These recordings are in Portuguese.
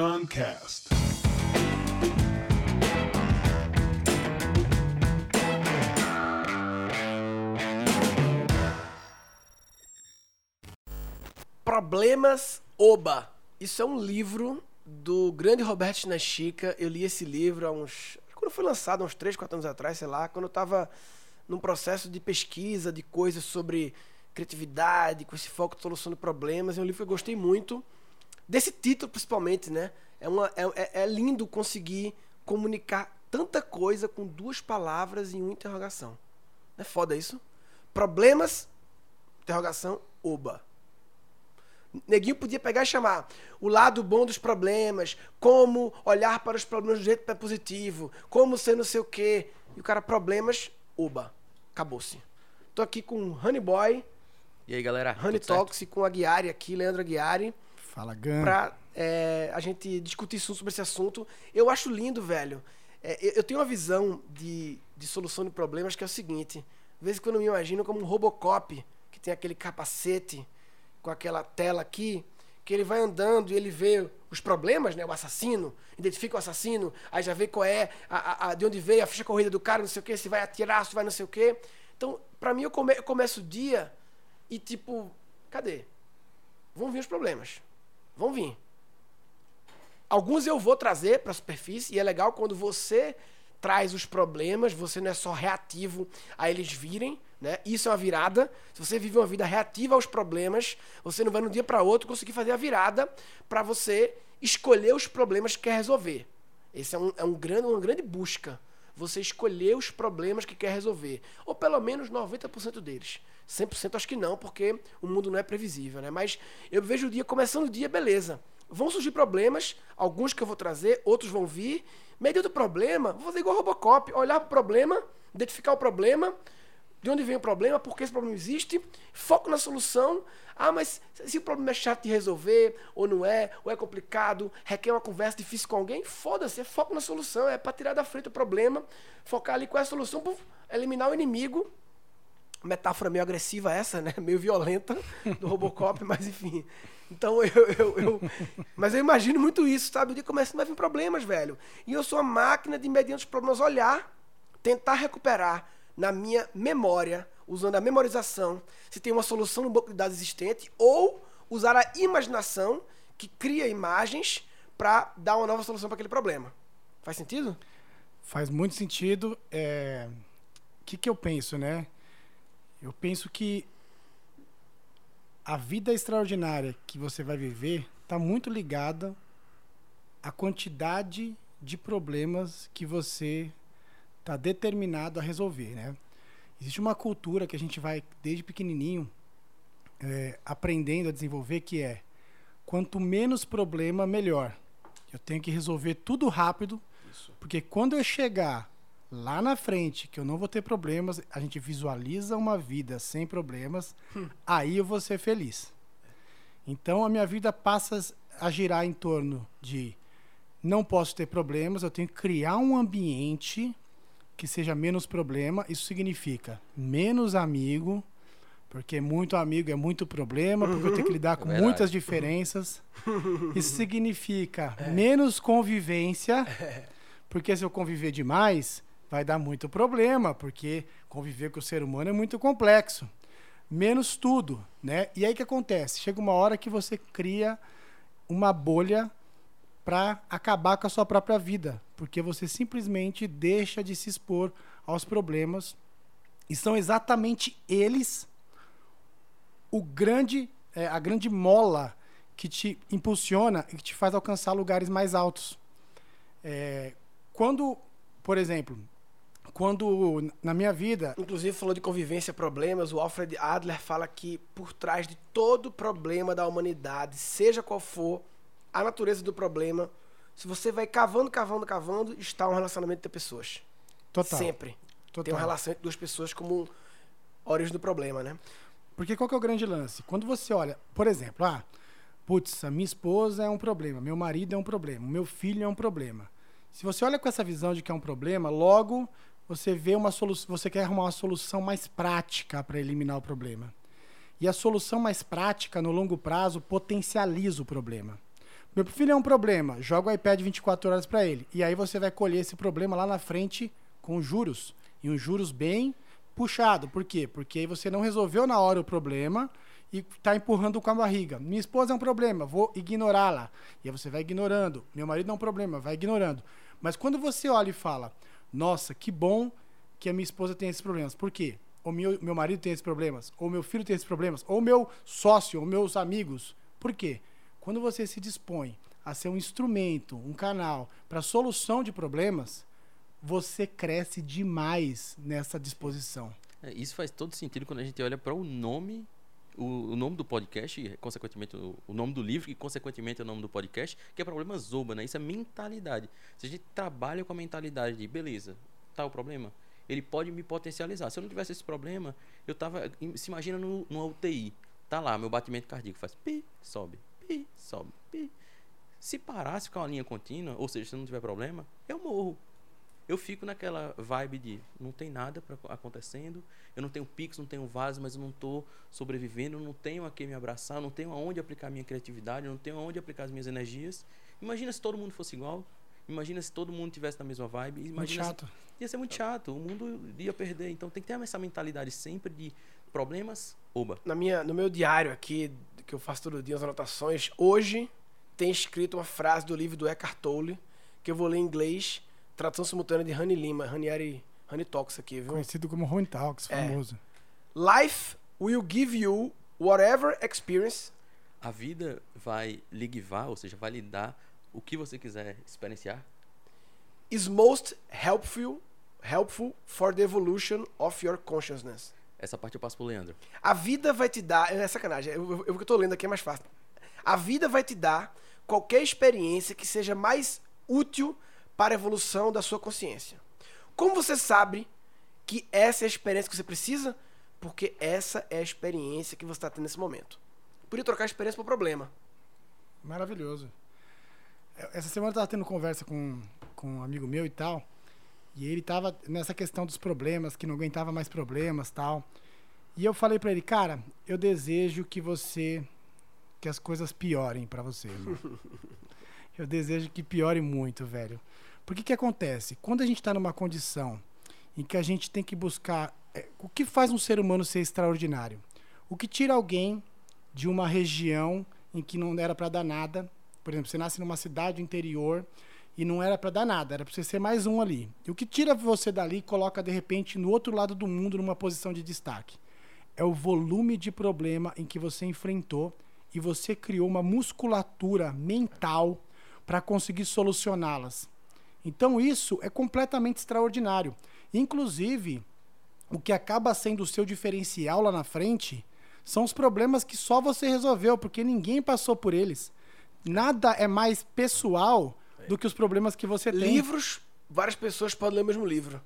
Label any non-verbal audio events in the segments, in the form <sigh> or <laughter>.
Shotgun Cast. Problemas Oba. Isso é um livro do grande Roberto Chinachica. Eu li esse livro há uns. Quando foi lançado, há uns 3, 4 anos atrás, sei lá, quando eu estava num processo de pesquisa de coisas sobre criatividade, com esse foco de solução de problemas. É um livro que eu gostei muito. Desse título, principalmente, né? É, uma, é, é, é lindo conseguir comunicar tanta coisa com duas palavras em uma interrogação. Não é foda isso? Problemas, interrogação, oba. Neguinho podia pegar e chamar o lado bom dos problemas, como olhar para os problemas do jeito positivo, como ser não sei o quê. E o cara, problemas, oba. Acabou-se. Tô aqui com o Honey Boy, E aí, galera? Honey? Talks, e com a Guiari aqui, Leandro Aguiari, Fala, Gan. pra é, a gente discutir sobre esse assunto. Eu acho lindo, velho. É, eu- eu tenho uma visão de, de solução de problemas que é o seguinte: de vez em quando eu me imagino como um Robocop, que tem aquele capacete com aquela tela aqui, que ele vai andando e ele vê os problemas, né? O assassino, identifica o assassino, aí já vê qual é, a, a- a- de onde veio a ficha corrida do cara, não sei o que, se vai atirar, se vai não sei o que. Então, pra mim, eu, come- eu começo o dia e tipo, cadê? Vão vir os problemas. Vão vir. Alguns eu vou trazer para a superfície, e é legal quando você traz os problemas, você não é só reativo a eles virem, né? Isso é uma virada. Se você vive uma vida reativa aos problemas, você não vai de um dia para outro conseguir fazer a virada para você escolher os problemas que quer resolver. Esse é, um, é um grande, uma grande busca. Você escolher os problemas que quer resolver. Ou pelo menos 90% deles. 100% acho que não, porque o mundo não é previsível, né? Mas eu vejo o dia começando o dia, beleza. Vão surgir problemas, alguns que eu vou trazer, outros vão vir. Meio do problema, vou fazer igual Robocop, olhar para o problema, identificar o problema, de onde vem o problema, por que esse problema existe, foco na solução. Ah, mas se o problema é chato de resolver, ou não é, ou é complicado, requer uma conversa difícil com alguém, foda-se, é foco na solução, é para tirar da frente o problema, focar ali qual é a solução, puf, eliminar o inimigo. Metáfora meio agressiva essa, né? <laughs> Meio violenta do Robocop, <laughs> mas enfim. Então eu, eu, eu- Mas eu imagino muito isso, sabe? O dia começa vai vir problemas, velho. E eu sou a máquina de, mediante os problemas, olhar, tentar recuperar na minha memória, usando a memorização, se tem uma solução no banco de dados existente, ou usar a imaginação, que cria imagens, para dar uma nova solução para aquele problema. Faz sentido? Faz muito sentido. É... O que, que eu penso, né? Eu penso que a vida extraordinária que você vai viver está muito ligada à quantidade de problemas que você está determinado a resolver, né? Existe uma cultura que a gente vai desde pequenininho é, aprendendo a desenvolver que é quanto menos problema melhor. Eu tenho que resolver tudo rápido porque quando eu chegar lá na frente, que eu não vou ter problemas, a gente visualiza uma vida sem problemas, aí eu vou ser feliz. Então a minha vida passa a girar em torno de não posso ter problemas, eu tenho que criar um ambiente que seja menos problema. Isso significa menos amigo, porque muito amigo é muito problema, porque eu tenho que lidar com verdade. muitas diferenças. <laughs> Isso significa menos convivência, <laughs> porque se eu conviver demais, vai dar muito problema, porque conviver com o ser humano é muito complexo. Menos tudo, né? E aí o que acontece? Chega uma hora que você cria uma bolha para acabar com a sua própria vida, porque você simplesmente deixa de se expor aos problemas e são exatamente eles o grande é, a grande mola que te impulsiona e que te faz alcançar lugares mais altos. É, quando, por exemplo, quando na minha vida Inclusive falou de convivência, problemas. O Alfred Adler fala que por trás de todo problema da humanidade, seja qual for a natureza do problema, se você vai cavando, cavando, cavando, está um relacionamento entre pessoas. total, Sempre. total. Tem uma relação entre duas pessoas como origem do problema, né? Porque qual que é o grande lance? Quando você olha, por exemplo, ah, putz, a minha esposa é um problema, meu marido é um problema, meu filho é um problema. Se você olha com essa visão de que é um problema, logo você vê uma solução, você quer arrumar uma solução mais prática para eliminar o problema. E a solução mais prática no longo prazo potencializa o problema. Meu filho é um problema, joga o iPad 24 horas para ele. E aí você vai colher esse problema lá na frente com juros. E um juros bem puxado. Por quê? Porque aí você não resolveu na hora o problema e tá empurrando com a barriga. Minha esposa é um problema, vou ignorá-la. E aí você vai ignorando. Meu marido é um problema, vai ignorando. Mas quando você olha e fala, nossa, que bom que a minha esposa tem esses problemas. Por quê? Ou meu, meu marido tem esses problemas, ou meu filho tem esses problemas, ou meu sócio, ou meus amigos. Por quê? Quando você se dispõe a ser um instrumento, um canal para solução de problemas, você cresce demais nessa disposição. É, isso faz todo sentido quando a gente olha para o nome, o, o, nome do podcast, e, consequentemente o, o, nome do livro, e consequentemente o nome do podcast, que é problema Zoba, né? Isso é mentalidade. Se a gente trabalha com a mentalidade de, beleza, tá o problema, ele pode me potencializar. Se eu não tivesse esse problema, eu tava. Se imagina no, no UTI. Tá lá, meu batimento cardíaco faz pi, sobe, pi, sobe, pi. Se parasse com uma linha contínua, ou seja, se não tiver problema, eu morro. Eu fico naquela vibe de não tem nada pra, acontecendo, eu não tenho pix, não tenho vaso, mas eu não estou sobrevivendo, eu não tenho a quem me abraçar, eu não tenho aonde aplicar minha criatividade, eu não tenho aonde aplicar as minhas energias. Imagina se todo mundo fosse igual. Imagina se todo mundo tivesse na mesma vibe. Imagina muito chato. Se, ia ser muito chato. O mundo ia perder. Então tem que ter essa mentalidade sempre de problemas, oba. Na minha, no meu diário aqui, que eu faço todo dia as anotações, hoje tem escrito uma frase do livro do Eckhart Tolle, que eu vou ler em inglês, tradução simultânea de Honey Lima, Ranieri, Honey Talks aqui, viu? Conhecido como Honey Talks, É. famoso. Life will give you whatever experience A vida vai lhe guivar, ou seja, vai lhe dar o que você quiser experienciar. is most helpful helpful for the evolution of your consciousness. Essa parte eu passo pro Leandro. A vida vai te dar. É sacanagem. Eu, eu, eu que eu tô lendo aqui é mais fácil. A vida vai te dar qualquer experiência que seja mais útil para a evolução da sua consciência. Como você sabe que essa é a experiência que você precisa? Porque essa é a experiência que você está tendo nesse momento. Podia trocar a experiência por problema. Maravilhoso. É, Essa semana eu tava tendo conversa com, com um amigo meu e tal. E ele tava nessa questão dos problemas, que não aguentava mais problemas tal. E eu falei pra ele, cara, eu desejo que você. que as coisas piorem pra você, irmão. <laughs> eu desejo que piore muito, velho. Porque que acontece? Quando a gente tá numa condição em que a gente tem que buscar. é, o que faz um ser humano ser extraordinário? O que tira alguém de uma região em que não era pra dar nada. Por exemplo, você nasce numa cidade interior e não era pra dar nada, era pra você ser mais um ali. E o que tira você dali e coloca de repente no outro lado do mundo numa posição de destaque é o volume de problema em que você enfrentou e você criou uma musculatura mental para conseguir solucioná-las. Então isso é completamente extraordinário. Inclusive, o que acaba sendo o seu diferencial lá na frente são os problemas que só você resolveu, porque ninguém passou por eles. Nada é mais pessoal do que os problemas que você tem. Livros, várias pessoas podem ler o mesmo livro.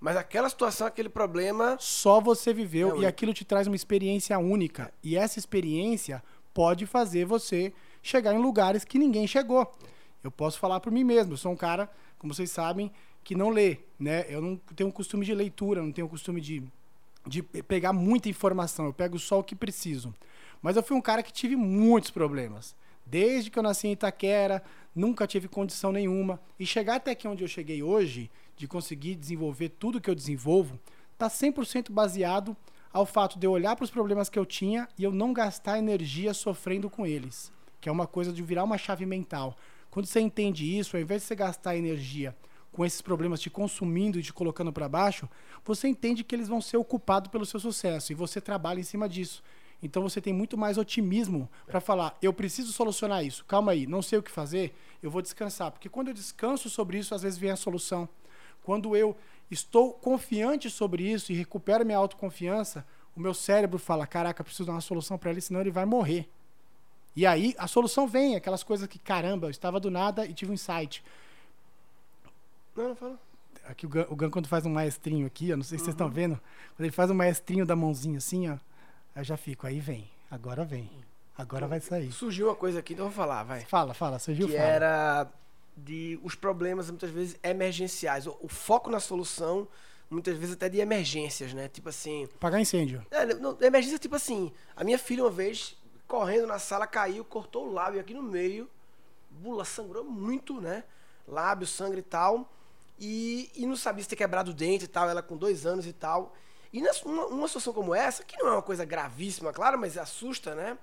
Mas aquela situação, aquele problema. Só você viveu É e único. aquilo te traz uma experiência única. E essa experiência pode fazer você chegar em lugares que ninguém chegou. Eu posso falar por mim mesmo. Eu sou um cara, como vocês sabem, que não lê, né? Eu não tenho costume de leitura, não tenho costume de, de pe- pegar muita informação. Eu pego só o que preciso. Mas eu fui um cara que tive muitos problemas. Desde que eu nasci em Itaquera, nunca tive condição nenhuma. E chegar até aqui onde eu cheguei hoje, de conseguir desenvolver tudo que eu desenvolvo, está 100% baseado ao fato de eu olhar para os problemas que eu tinha e eu não gastar energia sofrendo com eles. Que é uma coisa de virar uma chave mental. Quando você entende isso, ao invés de você gastar energia com esses problemas te consumindo e te colocando para baixo, você entende que eles vão ser ocupados pelo seu sucesso e você trabalha em cima disso. Então você tem muito mais otimismo para falar: eu preciso solucionar isso. Calma aí, não sei o que fazer, eu vou descansar. Porque quando eu descanso sobre isso, às vezes vem a solução. Quando eu estou confiante sobre isso e recupero minha autoconfiança, o meu cérebro fala: caraca, preciso dar uma solução para ele, senão ele vai morrer. E aí a solução vem, aquelas coisas que, caramba, eu estava do nada e tive um insight. Não, não fala. Aqui o Gan, o Gan, quando faz um maestrinho aqui, eu não sei se vocês estão vendo, quando ele faz um maestrinho da mãozinha assim, ó, eu já fico, aí vem, agora vem, agora vai sair. Surgiu uma coisa aqui, então eu vou falar, vai. Fala, fala, surgiu, que fala. era de os problemas muitas vezes emergenciais. O, o foco na solução, muitas vezes até de emergências, né? Tipo assim. Apagar incêndio. É, não, emergência tipo assim. A minha filha uma vez, correndo na sala, caiu, cortou o lábio aqui no meio. bula sangrou muito, né? Lábio, sangue e tal. E, e não sabia se ter quebrado o dente e tal, ela com dois anos e tal. E nessa, uma, situação como essa, que não é uma coisa gravíssima, claro, mas assusta, né?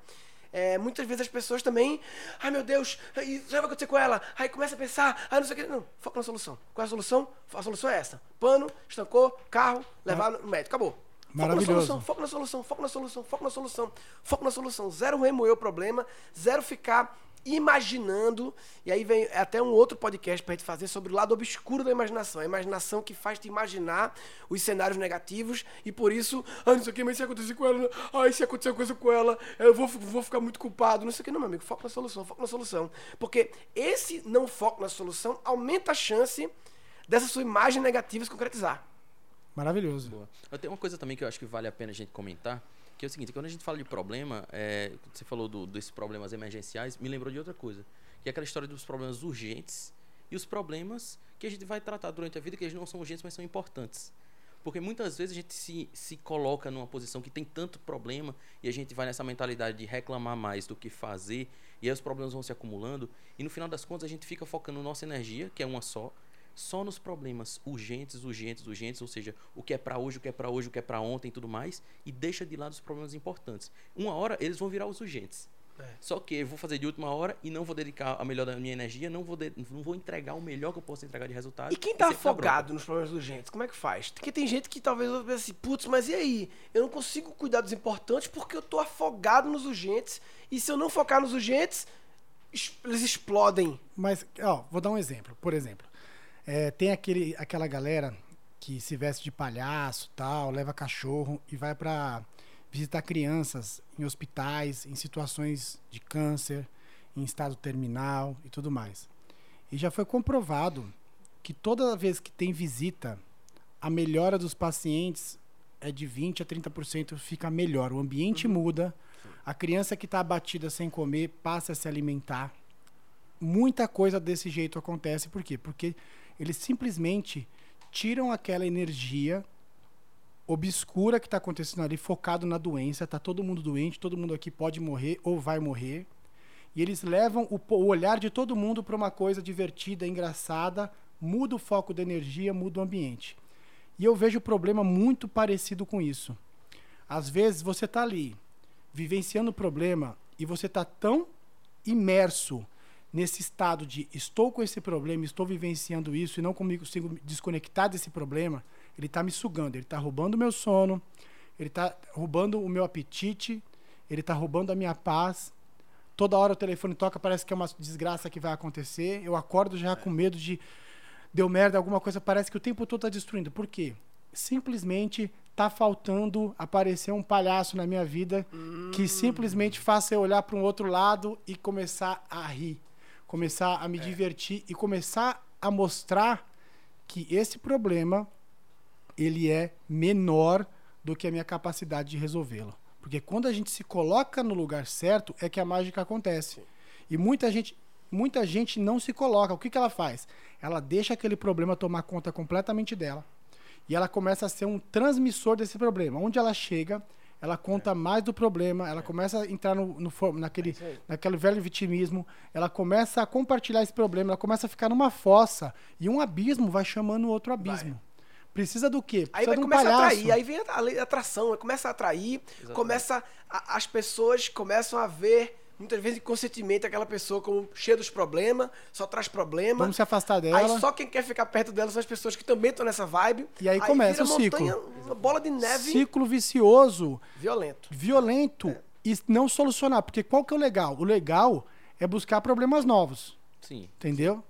É, muitas vezes as pessoas também, ai meu Deus, isso vai acontecer com ela. Aí começa a pensar, ai não sei o que. Não, foca na solução. Qual é a solução? A solução é essa: pano, estancou, carro, levar no médico. Acabou. Maravilhoso. Foco na solução, foco na solução, foco na solução, foco na solução. Zero remoer o problema, zero ficar imaginando. E aí vem até um outro podcast pra gente fazer sobre o lado obscuro da imaginação. A imaginação que faz te imaginar os cenários negativos e por isso, ah, não sei o que, mas se acontecer com ela, ai, se acontecer coisa com ela, eu vou, vou ficar muito culpado. Não sei o que, não, meu amigo. Foco na solução, foco na solução. Porque esse não foco na solução aumenta a chance dessa sua imagem negativa se concretizar. Maravilhoso. Boa. Eu tenho uma coisa também que eu acho que vale a pena a gente comentar, que é o seguinte, quando a gente fala de problema, é, você falou do, desses problemas emergenciais, me lembrou de outra coisa, que é aquela história dos problemas urgentes e os problemas que a gente vai tratar durante a vida, que eles não são urgentes, mas são importantes. Porque muitas vezes a gente se, se coloca numa posição que tem tanto problema e a gente vai nessa mentalidade de reclamar mais do que fazer, e aí os problemas vão se acumulando, e no final das contas a gente fica focando nossa energia, que é uma só, só nos problemas urgentes, urgentes, urgentes, ou seja, o que é para hoje, o que é para hoje, o que é para ontem e tudo mais, e deixa de lado os problemas importantes. Uma hora eles vão virar os urgentes. É. Só que eu vou fazer de última hora e não vou dedicar a melhor da minha energia, não vou, de- não vou entregar o melhor que eu posso entregar de resultado. E quem tá bronca. afogado nos problemas urgentes, como é que faz? Porque tem gente que talvez pense assim, putz, mas e aí? Eu não consigo cuidar dos importantes porque eu tô afogado nos urgentes. E se eu não focar nos urgentes, es- eles explodem. Mas, ó, vou dar um exemplo. Por exemplo, é, tem aquele, aquela galera que se veste de palhaço, tal, leva cachorro e vai pra visitar crianças em hospitais, em situações de câncer, em estado terminal e tudo mais. E já foi comprovado que toda vez que tem visita, a melhora dos pacientes é de 20 a 30% fica melhor. O ambiente muda, a criança que está abatida sem comer passa a se alimentar. Muita coisa desse jeito acontece, por quê? Porque eles simplesmente tiram aquela energia obscura que está acontecendo ali, focado na doença, tá todo mundo doente, todo mundo aqui pode morrer ou vai morrer. E eles levam o, o olhar de todo mundo para uma coisa divertida, engraçada, muda o foco da energia, muda o ambiente. E eu vejo o problema muito parecido com isso. Às vezes você está ali, vivenciando o problema, e você está tão imerso nesse estado de estou com esse problema, estou vivenciando isso e não comigo consigo me desconectar desse problema, ele está me sugando, ele está roubando o meu sono, ele está roubando o meu apetite, ele está roubando a minha paz. Toda hora o telefone toca, parece que é uma desgraça que vai acontecer. Eu acordo já com medo de deu merda, alguma coisa, parece que o tempo todo está destruindo. Por quê? Simplesmente tá faltando aparecer um palhaço na minha vida que simplesmente faça eu olhar para um outro lado e começar a rir, começar a me divertir e começar a mostrar que esse problema ele é menor do que a minha capacidade de resolvê-lo. Porque quando a gente se coloca no lugar certo é que a mágica acontece. E muita gente, muita gente não se coloca. O que, que ela faz? Ela deixa aquele problema tomar conta completamente dela. E ela começa a ser um transmissor desse problema. Onde ela chega, ela conta mais do problema, ela começa a entrar no, no naquele, aí. naquele velho vitimismo, ela começa a compartilhar esse problema, ela começa a ficar numa fossa e um abismo vai chamando o outro abismo. Precisa do quê? Aí Precisa vai de um começar a atrair, aí vem a lei da atração, aí começa a atrair, Exatamente. começa a- as pessoas começam a ver muitas vezes inconscientemente aquela pessoa como cheia dos problemas, só traz problema. Vamos se afastar dela. Aí só quem quer ficar perto dela são as pessoas que também estão nessa vibe. E aí começa vira o ciclo. montanha, Uma bola de neve Ciclo vicioso, violento. violento e não solucionar. Porque qual que é o legal? O legal é buscar problemas novos. Sim. Entendeu?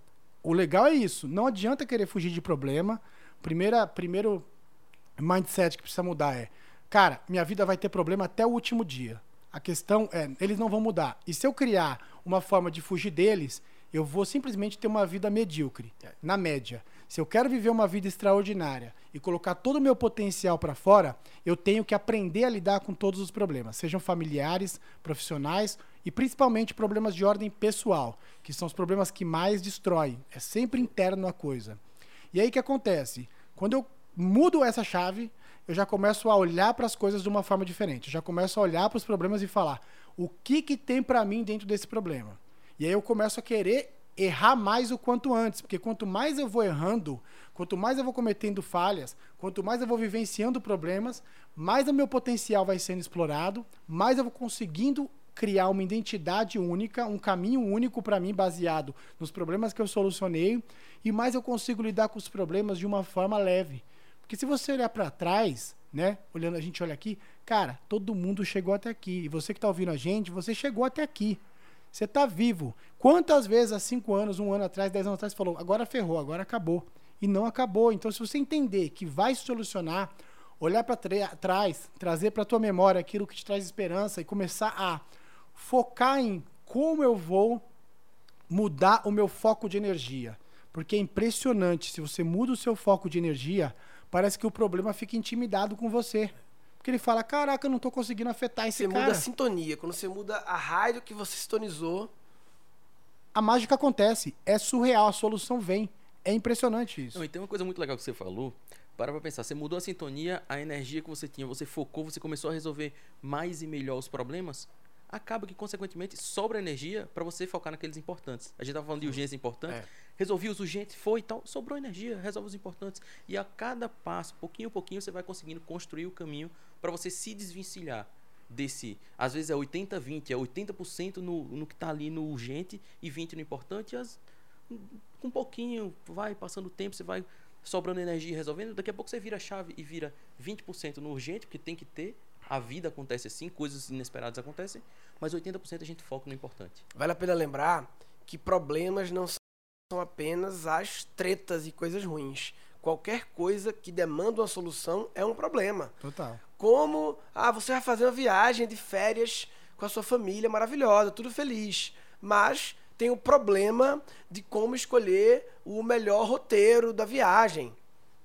O legal é isso. Não adianta querer fugir de problema. Primeira, primeiro mindset que precisa mudar é: cara, minha vida vai ter problema até o último dia. A questão é, eles não vão mudar. E se eu criar uma forma de fugir deles, eu vou simplesmente ter uma vida medíocre, É. na média. Se eu quero viver uma vida extraordinária e colocar todo o meu potencial para fora, eu tenho que aprender a lidar com todos os problemas, sejam familiares, profissionais e principalmente problemas de ordem pessoal, que são os problemas que mais destroem. É sempre interno a coisa. E aí o que acontece? Quando eu mudo essa chave, eu já começo a olhar para as coisas de uma forma diferente. Eu já começo a olhar para os problemas e falar: o que que tem para mim dentro desse problema? E aí eu começo a querer errar mais o quanto antes, porque quanto mais eu vou errando, quanto mais eu vou cometendo falhas, quanto mais eu vou vivenciando problemas, mais o meu potencial vai sendo explorado, mais eu vou conseguindo criar uma identidade única, um caminho único para mim baseado nos problemas que eu solucionei e mais eu consigo lidar com os problemas de uma forma leve. Porque se você olhar para trás, né, olhando a gente olha aqui, cara, todo mundo chegou até aqui. E você que está ouvindo a gente, você chegou até aqui. Você está vivo. Quantas vezes há cinco anos, um ano atrás, dez anos atrás, você falou, agora ferrou, agora acabou. E não acabou. Então, se você entender que vai solucionar, olhar para trás, trazer para a tua memória aquilo que te traz esperança e começar a focar em como eu vou mudar o meu foco de energia. Porque é impressionante, se você muda o seu foco de energia, parece que o problema fica intimidado com você. Porque ele fala, caraca, eu não tô conseguindo afetar esse você cara. muda a sintonia. Quando você muda a rádio que você sintonizou. A mágica acontece. É surreal, a solução vem. É impressionante isso. Não, e tem uma coisa muito legal que você falou. Para pra pensar, você mudou a sintonia, a energia que você tinha, você focou, você começou a resolver mais e melhor os problemas acaba que, consequentemente, sobra energia para você focar naqueles importantes. A gente estava falando de urgências importantes. É. Resolvi os urgentes, foi e tal, sobrou energia, resolve os importantes. E a cada passo, pouquinho a pouquinho, você vai conseguindo construir o caminho para você se desvencilhar desse. Às vezes é 80-20, é 80% no, no que está ali no urgente e 20% no importante. As, com um pouquinho, vai passando o tempo, você vai sobrando energia resolvendo. Daqui a pouco você vira a chave e vira 20% no urgente, porque tem que ter, a vida acontece assim, coisas inesperadas acontecem, mas 80% a gente foca no importante. Vale a pena lembrar que problemas não são apenas as tretas e coisas ruins. Qualquer coisa que demanda uma solução é um problema. Total. Como, ah, você vai fazer uma viagem de férias com a sua família maravilhosa, tudo feliz, mas tem o problema de como escolher o melhor roteiro da viagem.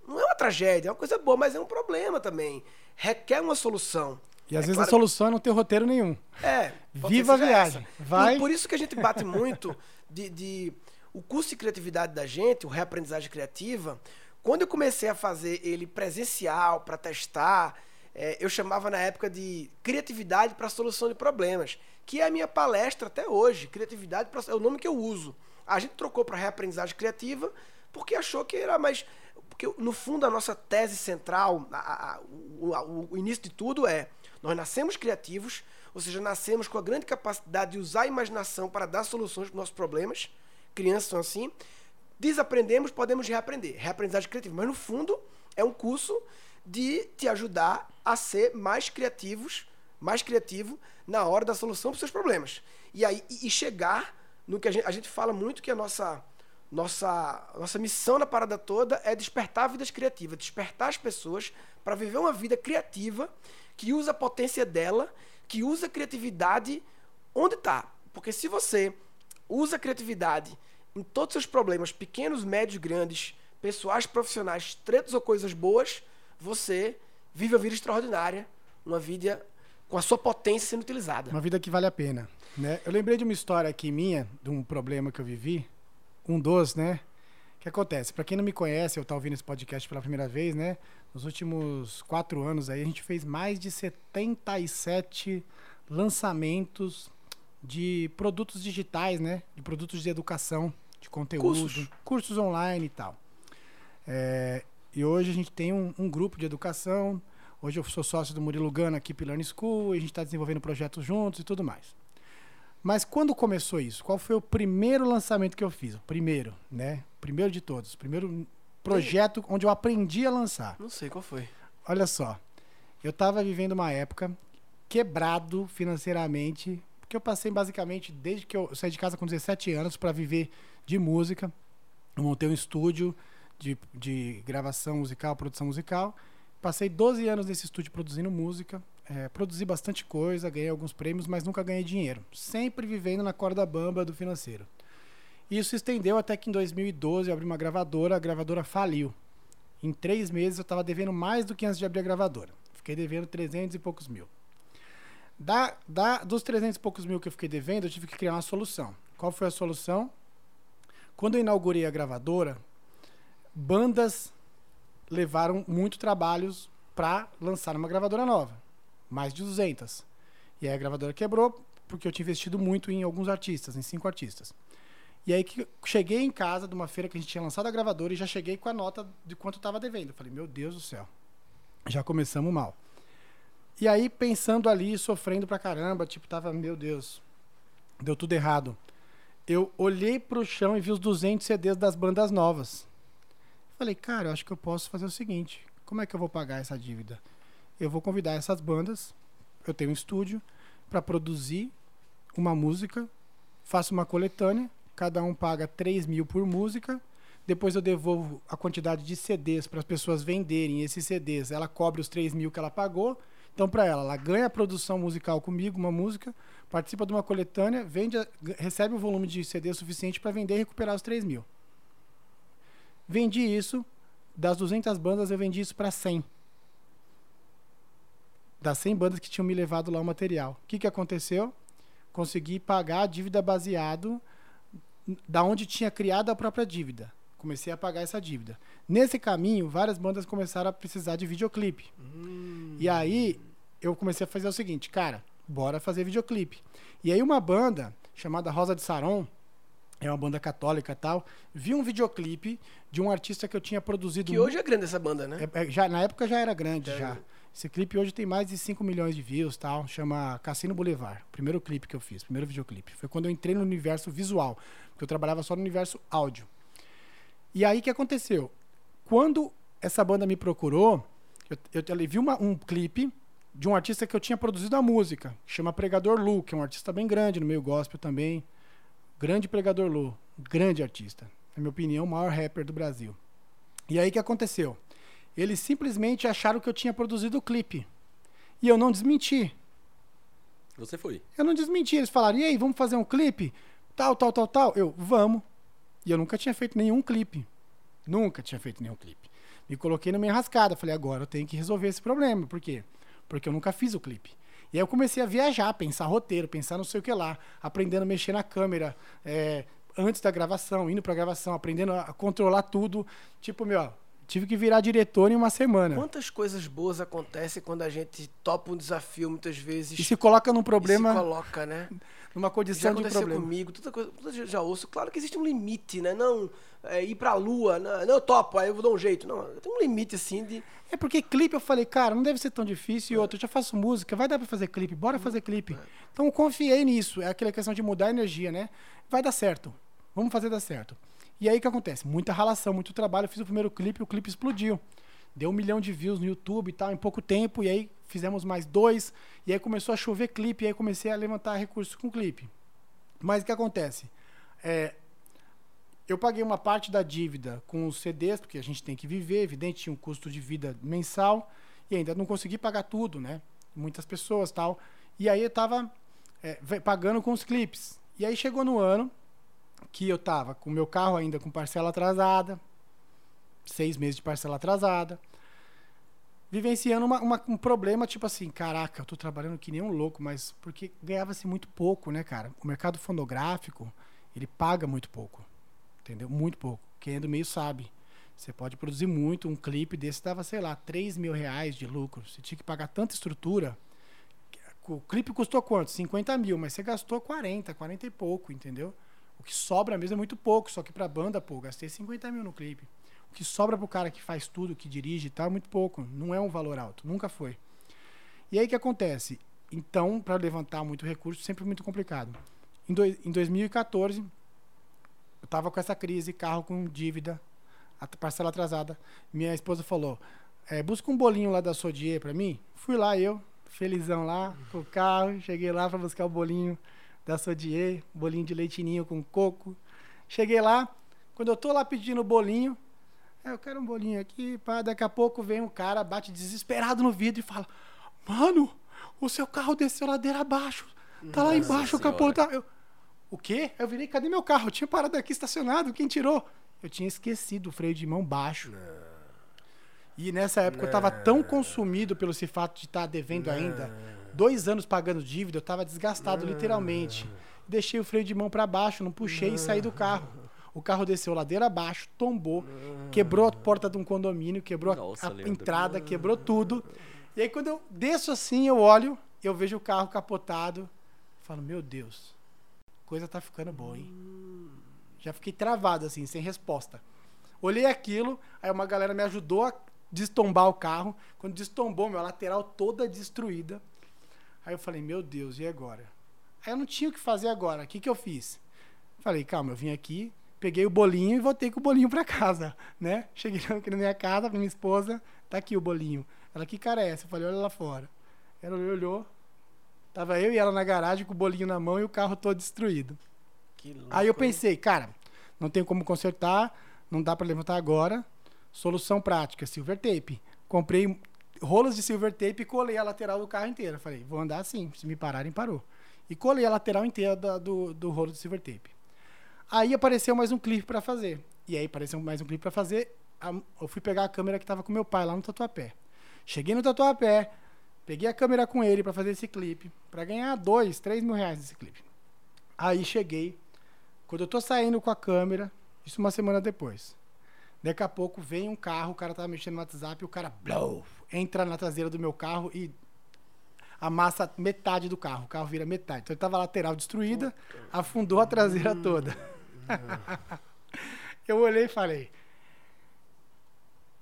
Não é uma tragédia, é uma coisa boa, mas é um problema também requer uma solução. E às é vezes claro... a solução é não ter roteiro nenhum. É. Viva a viagem. Essa. Vai. Por, por, isso que a gente bate muito <laughs> de, de, o curso de criatividade da gente, o reaprendizagem criativa. Quando eu comecei a fazer ele presencial para testar, é, eu chamava na época de criatividade para solução de problemas, que é a minha palestra até hoje. Criatividade pra, é o nome que eu uso. A gente trocou para reaprendizagem criativa porque achou que era mais porque, no fundo, a nossa tese central, a, a, o, o início de tudo é: nós nascemos criativos, ou seja, nascemos com a grande capacidade de usar a imaginação para dar soluções para os nossos problemas. Crianças são assim. Desaprendemos, podemos reaprender. Reaprendizagem criativa. Mas, no fundo, é um curso de te ajudar a ser mais criativos, mais criativo na hora da solução para os seus problemas. E aí e chegar no que a gente, a gente fala muito que a nossa nossa, nossa missão na parada toda é despertar vidas criativas, despertar as pessoas para viver uma vida criativa que usa a potência dela, que usa a criatividade onde está. Porque se você usa a criatividade em todos os seus problemas, pequenos, médios, grandes, pessoais, profissionais, tretos ou coisas boas, você vive uma vida extraordinária, uma vida com a sua potência sendo utilizada. Uma vida que vale a pena. Né? Eu lembrei de uma história aqui minha, de um problema que eu vivi, um dos, né? O que acontece? Para quem não me conhece, eu tá ouvindo esse podcast pela primeira vez, né? Nos últimos quatro anos aí, a gente fez mais de 77 lançamentos de produtos digitais, né? De produtos de educação, de conteúdo, cursos, cursos online e tal. É, e hoje a gente tem um, um, grupo de educação. Hoje eu sou sócio do Murilo Gana aqui pela Learn School, e a gente está desenvolvendo projetos juntos e tudo mais. Mas quando começou isso? Qual foi o primeiro lançamento que eu fiz? O primeiro, né? Primeiro de todos. Primeiro projeto onde eu aprendi a lançar. Não sei qual foi. Olha só. Eu estava vivendo uma época quebrado financeiramente, porque eu passei basicamente desde que eu saí de casa com 17 anos para viver de música. Eu montei um estúdio de, de gravação musical, produção musical. Passei 12 anos nesse estúdio produzindo música é, produzi bastante coisa, ganhei alguns prêmios, mas nunca ganhei dinheiro. Sempre vivendo na corda bamba do financeiro. Isso se estendeu até que em 2012 eu abri uma gravadora, a gravadora faliu. Em três meses eu estava devendo mais do que antes de abrir a gravadora. Fiquei devendo 300 e poucos mil. Da, da, dos 300 e poucos mil que eu fiquei devendo, eu tive que criar uma solução. Qual foi a solução? Quando eu inaugurei a gravadora, bandas levaram muito trabalhos para lançar uma gravadora nova mais de 200. E aí a gravadora quebrou, porque eu tinha investido muito em alguns artistas, em cinco artistas. E aí que cheguei em casa de uma feira que a gente tinha lançado a gravadora e já cheguei com a nota de quanto estava devendo. Falei, meu Deus do céu, já começamos mal. E aí pensando ali, sofrendo pra caramba, tipo, tava, meu Deus, deu tudo errado. Eu olhei pro chão e vi os 200 CDs das bandas novas. Falei, cara, eu acho que eu posso fazer o seguinte: como é que eu vou pagar essa dívida? Eu vou convidar essas bandas, eu tenho um estúdio, para produzir uma música, faço uma coletânea, cada um paga 3 mil por música, depois eu devolvo a quantidade de CDs para as pessoas venderem esses CDs, ela cobre os 3 mil que ela pagou, então para ela, ela ganha a produção musical comigo, uma música, participa de uma coletânea, vende, recebe o volume de CD suficiente para vender e recuperar os 3 mil. Vendi isso, das 200 bandas eu vendi isso para 100 das 100 bandas que tinham me levado lá o material. O que, que aconteceu? Consegui pagar a dívida baseado da onde tinha criado a própria dívida. Comecei a pagar essa dívida. Nesse caminho, várias bandas começaram a precisar de videoclipe. Hum. E aí eu comecei a fazer o seguinte, cara, bora fazer videoclipe. E aí uma banda chamada Rosa de Saron, é uma banda católica e tal, vi um videoclipe de um artista que eu tinha produzido. Que hoje é grande essa banda, né? É, é, já, na época já era grande, é. já. Esse clipe hoje tem mais de 5 milhões de views, tal. Chama Cassino Boulevard. Primeiro clipe que eu fiz, primeiro videoclipe. Foi quando eu entrei no universo visual, porque eu trabalhava só no universo áudio. E aí que aconteceu? Quando essa banda me procurou, eu, eu, eu vi uma, um clipe de um artista que eu tinha produzido a música, chama Pregador Lu, que é um artista bem grande no meio gospel também. Grande Pregador Lu, grande artista. Na minha opinião, o maior rapper do Brasil. E aí que aconteceu? Eles simplesmente acharam que eu tinha produzido o clipe. E eu não desmenti. Você foi? Eu não desmenti. Eles falaram: e aí, vamos fazer um clipe? Tal, tal, tal, tal. Eu, vamos. E eu nunca tinha feito nenhum clipe. Nunca tinha feito nenhum clipe. Me coloquei na minha rascada. Falei: agora eu tenho que resolver esse problema. Por quê? Porque eu nunca fiz o clipe. E aí eu comecei a viajar, pensar roteiro, pensar não sei o que lá, aprendendo a mexer na câmera, é, antes da gravação, indo pra gravação, aprendendo a controlar tudo. Tipo, meu, tive que virar diretor em uma semana. Quantas coisas boas acontecem quando a gente topa um desafio muitas vezes. E se coloca num problema. se coloca, né? Numa condição já de problema. comigo, toda coisa, toda já ouço. Claro que existe um limite, né? Não é, ir pra lua, não, eu topo, aí eu vou dar um jeito. Não, tem um limite assim de. É porque clipe eu falei, cara, não deve ser tão difícil. E outro, eu já faço música, vai dar pra fazer clipe, bora uhum. fazer clipe. É. Então eu confiei nisso. É aquela questão de mudar a energia, né? Vai dar certo. Vamos fazer dar certo. E aí o que acontece? Muita ralação, muito trabalho. Eu fiz o primeiro clipe o clipe explodiu. Deu um milhão de views no YouTube e tal, em pouco tempo. E aí fizemos mais dois. E aí começou a chover clipe. E aí comecei a levantar recursos com clipe. Mas o que acontece? É, eu paguei uma parte da dívida com os CDs, porque a gente tem que viver, evidente, tinha um custo de vida mensal. E ainda não consegui pagar tudo, né? Muitas pessoas tal. E aí eu tava é, pagando com os clipes. E aí chegou no ano, que eu tava com o meu carro ainda com parcela atrasada, seis meses de parcela atrasada, vivenciando uma, uma, um problema tipo assim, caraca, eu tô trabalhando que nem um louco, mas porque ganhava-se muito pouco, né, cara? O mercado fonográfico, ele paga muito pouco, entendeu? Muito pouco. Quem é do meio sabe. Você pode produzir muito, um clipe desse dava, sei lá, 3 mil reais de lucro. Você tinha que pagar tanta estrutura. O clipe custou quanto? 50 mil, mas você gastou 40, 40 e pouco, entendeu? O que sobra mesmo é muito pouco, só que pra banda, pô, gastei 50 mil no clipe. O que sobra pro cara que faz tudo, que dirige e tal, é muito pouco. Não é um valor alto, nunca foi. E aí o que acontece? Então, para levantar muito recurso, sempre muito complicado. Em, do, em 2014, eu tava com essa crise, carro com dívida, a parcela atrasada. Minha esposa falou: é, busca um bolinho lá da Sodier para mim. Fui lá eu, felizão lá, com o carro, cheguei lá para buscar o bolinho da Sodier, bolinho de leitinho com coco. Cheguei lá, quando eu tô lá pedindo o bolinho, é, eu quero um bolinho aqui, pá, daqui a pouco vem um cara, bate desesperado no vidro e fala: Mano, o seu carro desceu ladeira abaixo. Tá lá embaixo o capô. Tá... Eu, o quê? Eu virei, cadê meu carro? Eu tinha parado aqui estacionado, quem tirou? Eu tinha esquecido o freio de mão baixo. Não. E nessa época não. eu tava tão consumido pelo esse fato de estar tá devendo não. ainda dois anos pagando dívida, eu tava desgastado, literalmente. Deixei o freio de mão para baixo, não puxei e saí do carro. O carro desceu ladeira abaixo, tombou, quebrou a porta de um condomínio, quebrou Nossa, a, a entrada, quebrou tudo. E aí quando eu desço assim, eu olho, eu vejo o carro capotado, falo, meu Deus, coisa tá ficando boa, hein? Já fiquei travado, assim, sem resposta. Olhei aquilo, aí uma galera me ajudou a destombar o carro. Quando destombou, minha lateral toda destruída. Aí eu falei, meu Deus, e agora? Aí eu não tinha o que fazer agora. O que, que eu fiz? Falei, calma, eu vim aqui, peguei o bolinho e voltei com o bolinho pra casa, né? Cheguei <laughs> aqui na minha casa, minha esposa, tá aqui o bolinho. Ela, que cara é essa? Eu falei, olha lá fora. Ela olhou, tava eu e ela na garagem com o bolinho na mão e o carro todo destruído. Que louco, Aí eu pensei, cara, não tem como consertar, não dá pra levantar agora. Solução prática, silver tape. Comprei rolos de silver tape e colei a lateral do carro inteira. Falei, vou andar assim, se me pararem, parou. E colei a lateral inteira do, do rolo de silver tape. Aí apareceu mais um clipe pra fazer. E aí apareceu mais um clipe pra fazer. Eu fui pegar a câmera que tava com meu pai lá no Tatuapé. Cheguei no Tatuapé, peguei a câmera com ele pra fazer esse clipe, Pra ganhar dois, três mil reais nesse clipe. Aí cheguei, quando eu tô saindo com a câmera, isso uma semana depois. Daqui a pouco vem um carro, o cara tava mexendo no WhatsApp e o cara blow, entra na traseira do meu carro e amassa metade do carro. O carro vira metade. Então ele tava a lateral destruída, afundou a traseira toda. <laughs> eu olhei e falei: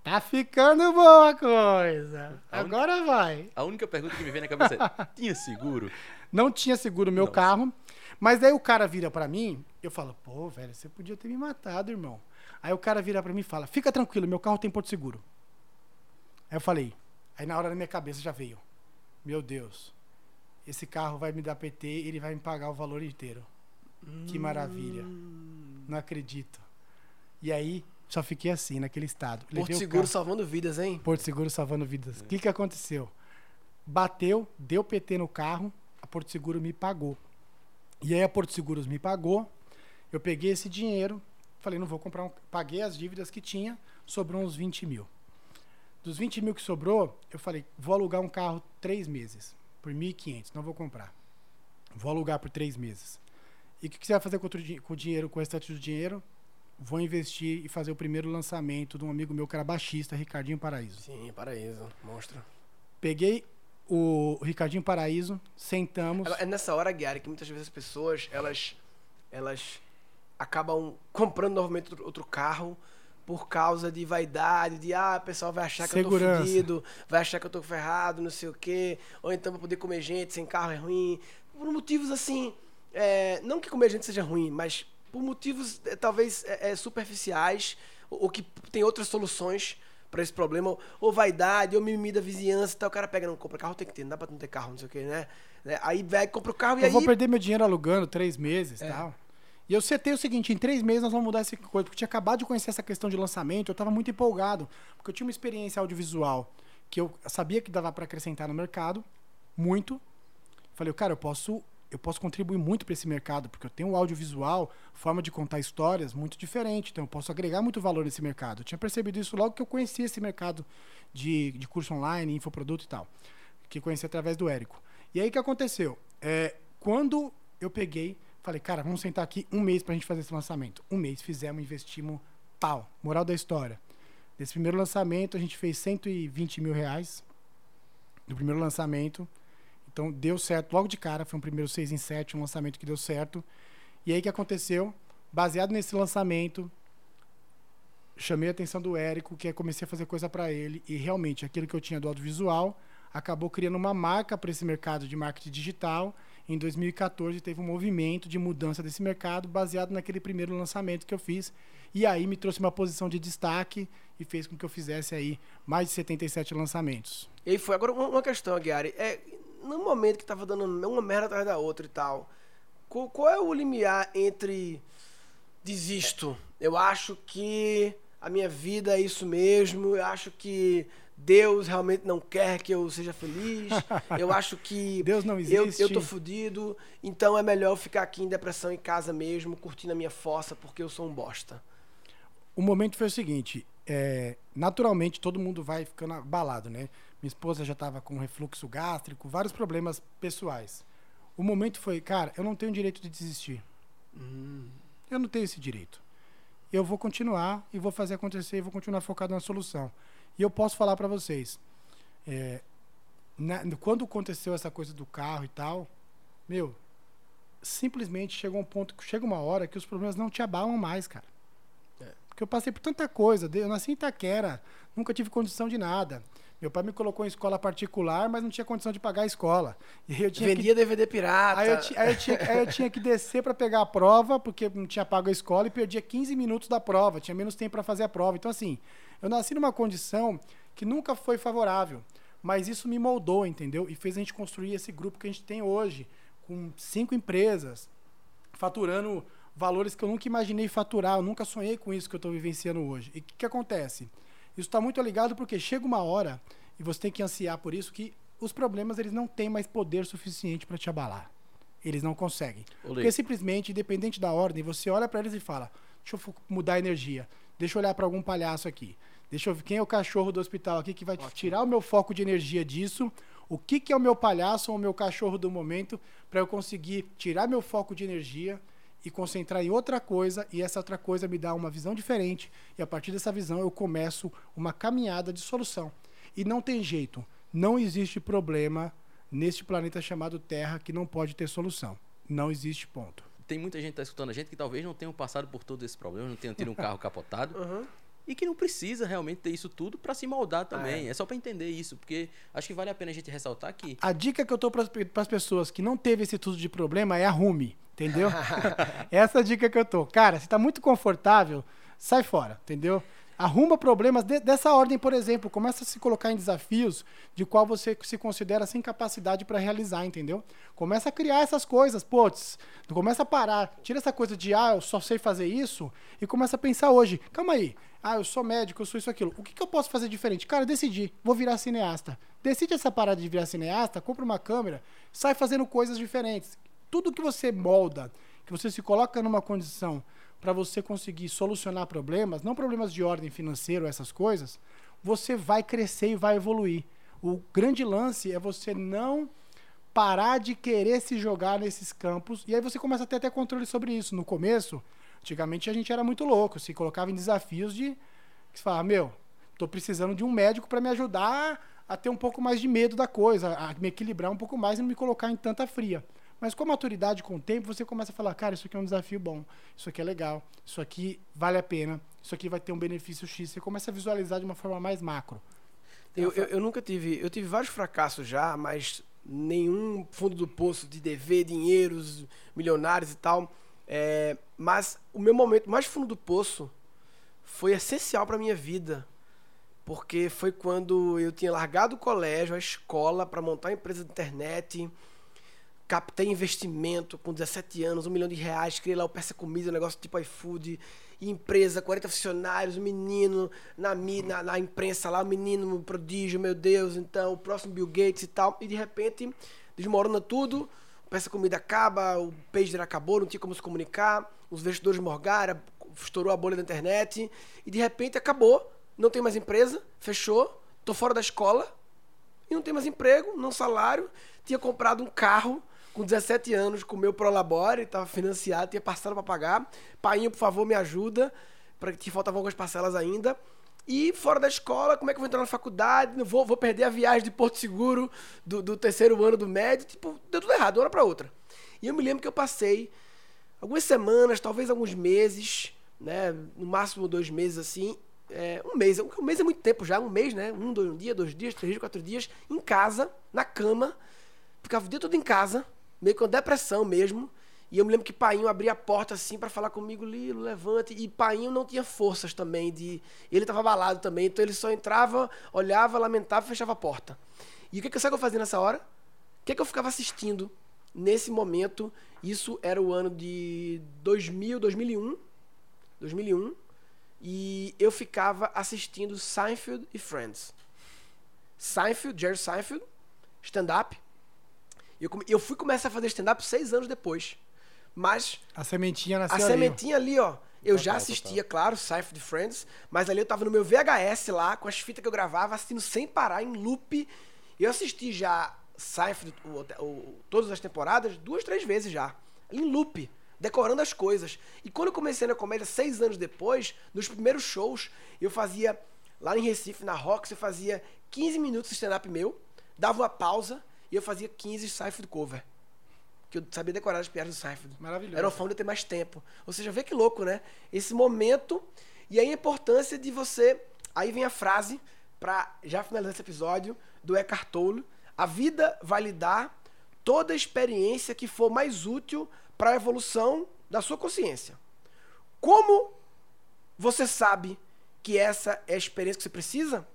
Tá ficando boa a coisa. Agora vai. A única pergunta que me vem na cabeça é: <laughs> tinha seguro? Não tinha seguro o meu Nossa. carro. Mas daí o cara vira pra mim, eu falo, pô, velho, você podia ter me matado, irmão. Aí o cara vira pra mim e fala, fica tranquilo, meu carro tem porto seguro. Aí eu falei, aí na hora na minha cabeça já veio, meu Deus, esse carro vai me dar PT e ele vai me pagar o valor inteiro. Que maravilha. Não acredito. E aí, só fiquei assim, naquele estado. Porto Levei Seguro salvando vidas, hein? Porto Seguro salvando vidas. O que, que aconteceu? Bateu, deu PT no carro, a Porto Seguro me pagou. E aí a Porto Seguros me pagou, eu peguei esse dinheiro, falei, não vou comprar um. Paguei as dívidas que tinha, sobrou uns 20 mil. Dos 20 mil que sobrou, eu falei, vou alugar um carro três meses, por 1.500, não vou comprar. Vou alugar por três meses. E o que que você vai fazer com, o dinheiro, com o restante do dinheiro? Vou investir e fazer o primeiro lançamento de um amigo meu que era baixista, Ricardinho Paraíso. Sim, paraíso, monstro. Peguei o Ricardinho Paraíso, sentamos. É nessa hora, Gary, que muitas vezes as pessoas, elas, elas acabam comprando novamente outro carro por causa de vaidade, de ah, o pessoal vai achar que eu Segurança. tô fudido, vai achar que eu tô ferrado, não sei o quê, ou então pra poder comer gente sem carro é ruim, por motivos assim, é, não que comer gente seja ruim, mas por motivos é, talvez é, é, superficiais, ou, ou que tem outras soluções pra esse problema, ou, vaidade, ou mimimi da vizinhança e tal, o cara pega, não, compra carro, tem que ter, não dá pra não ter carro, não sei o quê, né? Né? Aí vai, compra o carro e eu aí... vou perder meu dinheiro alugando três meses e É. tal. E eu setei o seguinte, em três meses nós vamos mudar essa coisa, porque eu tinha acabado de conhecer essa questão de lançamento, eu estava muito empolgado, porque eu tinha uma experiência audiovisual que eu sabia que dava para acrescentar no mercado, muito. Falei, cara, eu posso, eu posso contribuir muito para esse mercado, porque eu tenho um audiovisual, forma de contar histórias muito diferente, então eu posso agregar muito valor nesse mercado. Eu tinha percebido isso logo que eu conhecia esse mercado de, de curso online, infoproduto e tal, que conheci através do Érico. E aí o que aconteceu? É, quando eu peguei, falei, cara, vamos sentar aqui um mês pra gente fazer esse lançamento. Um mês, fizemos, investimos, pau. Moral da história. Nesse primeiro lançamento, a gente fez 120 mil reais. No primeiro lançamento. Então, deu certo logo de cara. Foi um primeiro 6 em 7, um lançamento que deu certo. E aí, o que aconteceu? Baseado nesse lançamento, chamei a atenção do Érico, que eu comecei a fazer coisa para ele. E realmente, aquilo que eu tinha do audiovisual acabou criando uma marca para esse mercado de marketing digital. Em 2014 teve um movimento de mudança desse mercado baseado naquele primeiro lançamento que eu fiz. E aí me trouxe uma posição de destaque e fez com que eu fizesse aí mais de 77 lançamentos. E aí foi. Agora, uma questão, Gary. É, no momento que tava dando uma merda atrás da outra e tal, qual, qual é o limiar entre desisto? Eu acho que a minha vida é isso mesmo, eu acho que Deus realmente não quer que eu seja feliz, <laughs> eu acho que Deus não eu, existe. eu tô fudido, então é melhor eu ficar aqui em depressão em casa mesmo, curtindo a minha fossa, porque eu sou um bosta. O momento foi o seguinte: é, naturalmente todo mundo vai ficando abalado, né? Minha esposa já estava com refluxo gástrico, vários problemas pessoais. O momento foi, cara, eu não tenho direito de desistir. Eu não tenho esse direito. Eu vou continuar e vou fazer acontecer e vou continuar focado na solução. E eu posso falar para vocês, é, na- quando aconteceu essa coisa do carro e tal, meu, simplesmente chegou um ponto que chega uma hora que os problemas não te abalam mais, cara. É. Porque eu passei por tanta coisa. Eu nasci em Itaquera, nunca tive condição de nada. Meu pai me colocou em escola particular, mas não tinha condição de pagar a escola. E eu tinha Vendia que... DVD pirata. Aí eu, ti- aí eu tinha, aí eu tinha que descer para pegar a prova, porque não tinha pago a escola e perdia 15 minutos da prova, tinha menos tempo para fazer a prova. Então, assim, eu nasci numa condição que nunca foi favorável, mas isso me moldou, entendeu? E fez a gente construir esse grupo que a gente tem hoje, com cinco empresas, faturando valores que eu nunca imaginei faturar, eu nunca sonhei com isso que eu estou vivenciando hoje. E o que, que acontece? Isso está muito ligado porque chega uma hora, e você tem que ansiar por isso, que os problemas eles não têm mais poder suficiente para te abalar. Eles não conseguem. Porque simplesmente, independente da ordem, você olha para eles e fala: deixa eu mudar a energia, deixa eu olhar para algum palhaço aqui. Deixa eu ver quem é o cachorro do hospital aqui que vai tirar o meu foco de energia disso. O que, que é o meu palhaço ou o meu cachorro do momento para eu conseguir tirar meu foco de energia e concentrar em outra coisa e essa outra coisa me dá uma visão diferente e a partir dessa visão eu começo uma caminhada de solução. E não tem jeito, não existe problema neste planeta chamado Terra que não pode ter solução. Não existe ponto. Tem muita gente que tá escutando a gente que talvez não tenham passado por todos esses problemas, não tenham tido um carro capotado. Uhum. E que não precisa realmente ter isso tudo para se moldar também. Ah, é. só para entender isso, porque acho que vale a pena a gente ressaltar que A dica que eu tô para as pessoas que não teve esse tudo de problema é arrume, entendeu? <laughs> Essa é a dica que eu tô. Cara, se tá muito confortável, sai fora, entendeu? Arruma problemas de- dessa ordem, por exemplo. Começa a se colocar em desafios de qual você se considera sem capacidade para realizar, entendeu? Começa a criar essas coisas, putz. Começa a parar. Tira essa coisa de, ah, eu só sei fazer isso. E começa a pensar hoje. Calma aí. Ah, eu sou médico, eu sou isso, aquilo. O que, que eu posso fazer diferente? Cara, decidi. Vou virar cineasta. Decide essa parada de virar cineasta, compra uma câmera, sai fazendo coisas diferentes. Tudo que você molda, que você se coloca numa condição para você conseguir solucionar problemas, não problemas de ordem financeira, essas coisas, você vai crescer e vai evoluir. O grande lance é você não parar de querer se jogar nesses campos e aí você começa a ter até controle sobre isso. No começo, antigamente a gente era muito louco, se colocava em desafios de que você meu, tô precisando de um médico para me ajudar a ter um pouco mais de medo da coisa, a me equilibrar um pouco mais e não me colocar em tanta fria. Mas com a maturidade, com o tempo, você começa a falar, cara, isso aqui é um desafio bom, isso aqui é legal, isso aqui vale a pena, isso aqui vai ter um benefício X. Você começa a visualizar de uma forma mais macro. Eu, eu, eu nunca tive. Eu tive vários fracassos já, mas nenhum fundo do poço de dever dinheiros milionários e tal. É, mas o meu momento mais fundo do poço foi essencial para minha vida. Porque foi quando eu tinha largado o colégio, a escola, para montar uma empresa de internet. Captei investimento com 17 anos, um milhão de reais, criei lá o Peça Comida, um negócio tipo iFood, empresa, 40 funcionários, um menino na, na, na imprensa lá, um menino um prodígio, meu Deus, então, o próximo Bill Gates e tal. E de repente, desmorona tudo, o Peça Comida acaba, o pager acabou, não tinha como se comunicar, os investidores morgaram, estourou a bolha da internet, e de repente acabou, não tem mais empresa, fechou, tô fora da escola, e não tem mais emprego, não salário. Tinha comprado um carro com 17 anos com o meu Prolabore, estava financiado, tinha parcela para pagar. Painho, por favor, me ajuda, para que faltavam algumas parcelas ainda. E fora da escola, como é que eu vou entrar na faculdade? Vou, vou perder a viagem de Porto Seguro do, do terceiro ano do médio. Tipo, deu tudo errado, de uma hora para outra. E eu me lembro que eu passei algumas semanas, talvez alguns meses, né? No máximo dois meses assim. É, um mês, um mês é muito tempo já, um mês, né? Um, dois, um dia, dois dias, três dias, quatro dias, em casa, na cama. Ficava o dia todo em casa, meio com depressão mesmo. E eu me lembro que Painho abria a porta assim para falar comigo, Lilo, levante. E Painho não tinha forças também de. Ele tava abalado também, então ele só entrava, olhava, lamentava e fechava a porta. E o que, que, sabe o que eu fazia nessa hora? O que, que eu ficava assistindo nesse momento? Isso era o ano de 2000, 2001. 2001. E eu ficava assistindo Seinfeld e Friends. Seinfeld, Jerry Seinfeld, stand-up. Eu, come- eu fui começar a fazer stand-up seis anos depois. Mas A sementinha nasceu a ali. sementinha ali, ó. Eu Total, já assistia, claro, Seinfeld e Friends, mas ali eu tava no meu VHS lá, com as fitas que eu gravava, assistindo sem parar, em loop. Eu assisti já Seinfeld, o- o- todas as temporadas, duas, três vezes já. Em loop, decorando as coisas. E quando eu comecei na comédia, seis anos depois, nos primeiros shows, eu fazia, lá em Recife, na Rox, eu fazia 15 minutos de stand-up meu, dava uma pausa, e eu fazia 15 Seinfeld cover que eu sabia decorar as piadas do Seinfeld. Maravilhoso. Era o fã de ter mais tempo. Ou seja, vê que louco, né? Esse momento e aí a importância de você. Aí vem a frase, para já finalizar esse episódio, do Eckhart Tolle. A vida vai lhe dar toda a experiência que for mais útil para a evolução da sua consciência. Como você sabe que essa é a experiência que você precisa?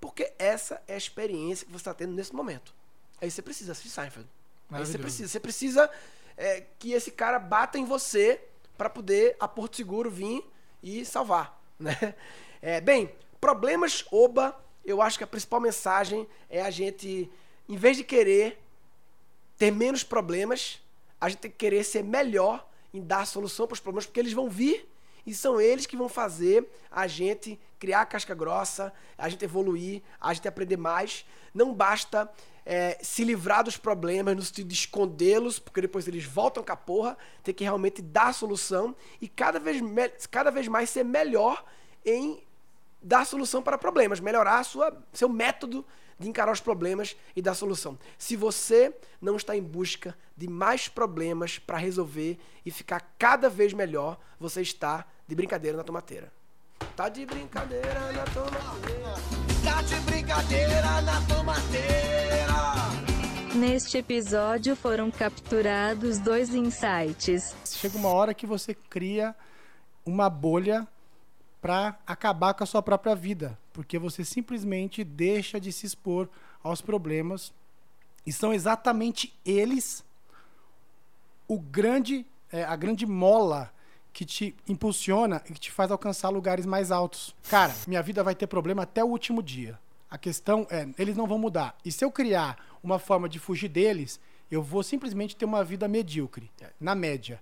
Porque essa é a experiência que você está tendo nesse momento. Aí você precisa assistir Seinfeld. Aí você precisa. Você precisa é, que esse cara bata em você para poder a Porto Seguro vir e salvar. <laughs> Né? É, bem, problemas OBA, eu acho que a principal mensagem é a gente, em vez de querer ter menos problemas, a gente tem que querer ser melhor em dar solução para os problemas, porque eles vão vir e são eles que vão fazer a gente criar casca grossa, a gente evoluir, a gente aprender mais. Não basta é, se livrar dos problemas no sentido de escondê-los, porque depois eles voltam com a porra. Tem que realmente dar a solução e cada vez, cada vez mais ser melhor em dar solução para problemas, melhorar sua, seu método de encarar os problemas e dar solução. Se você não está em busca de mais problemas para resolver e ficar cada vez melhor, você está de brincadeira na tomateira. Tá de brincadeira na tomateira. Tá de brincadeira na tomateira. Neste episódio foram capturados dois insights. Chega uma hora que você cria uma bolha para acabar com a sua própria vida, porque você simplesmente deixa de se expor aos problemas e são exatamente eles o grande é, a grande mola que te impulsiona e que te faz alcançar lugares mais altos. Cara, minha vida vai ter problema até o último dia. A questão é, eles não vão mudar. E se eu criar uma forma de fugir deles, eu vou simplesmente ter uma vida medíocre, na média.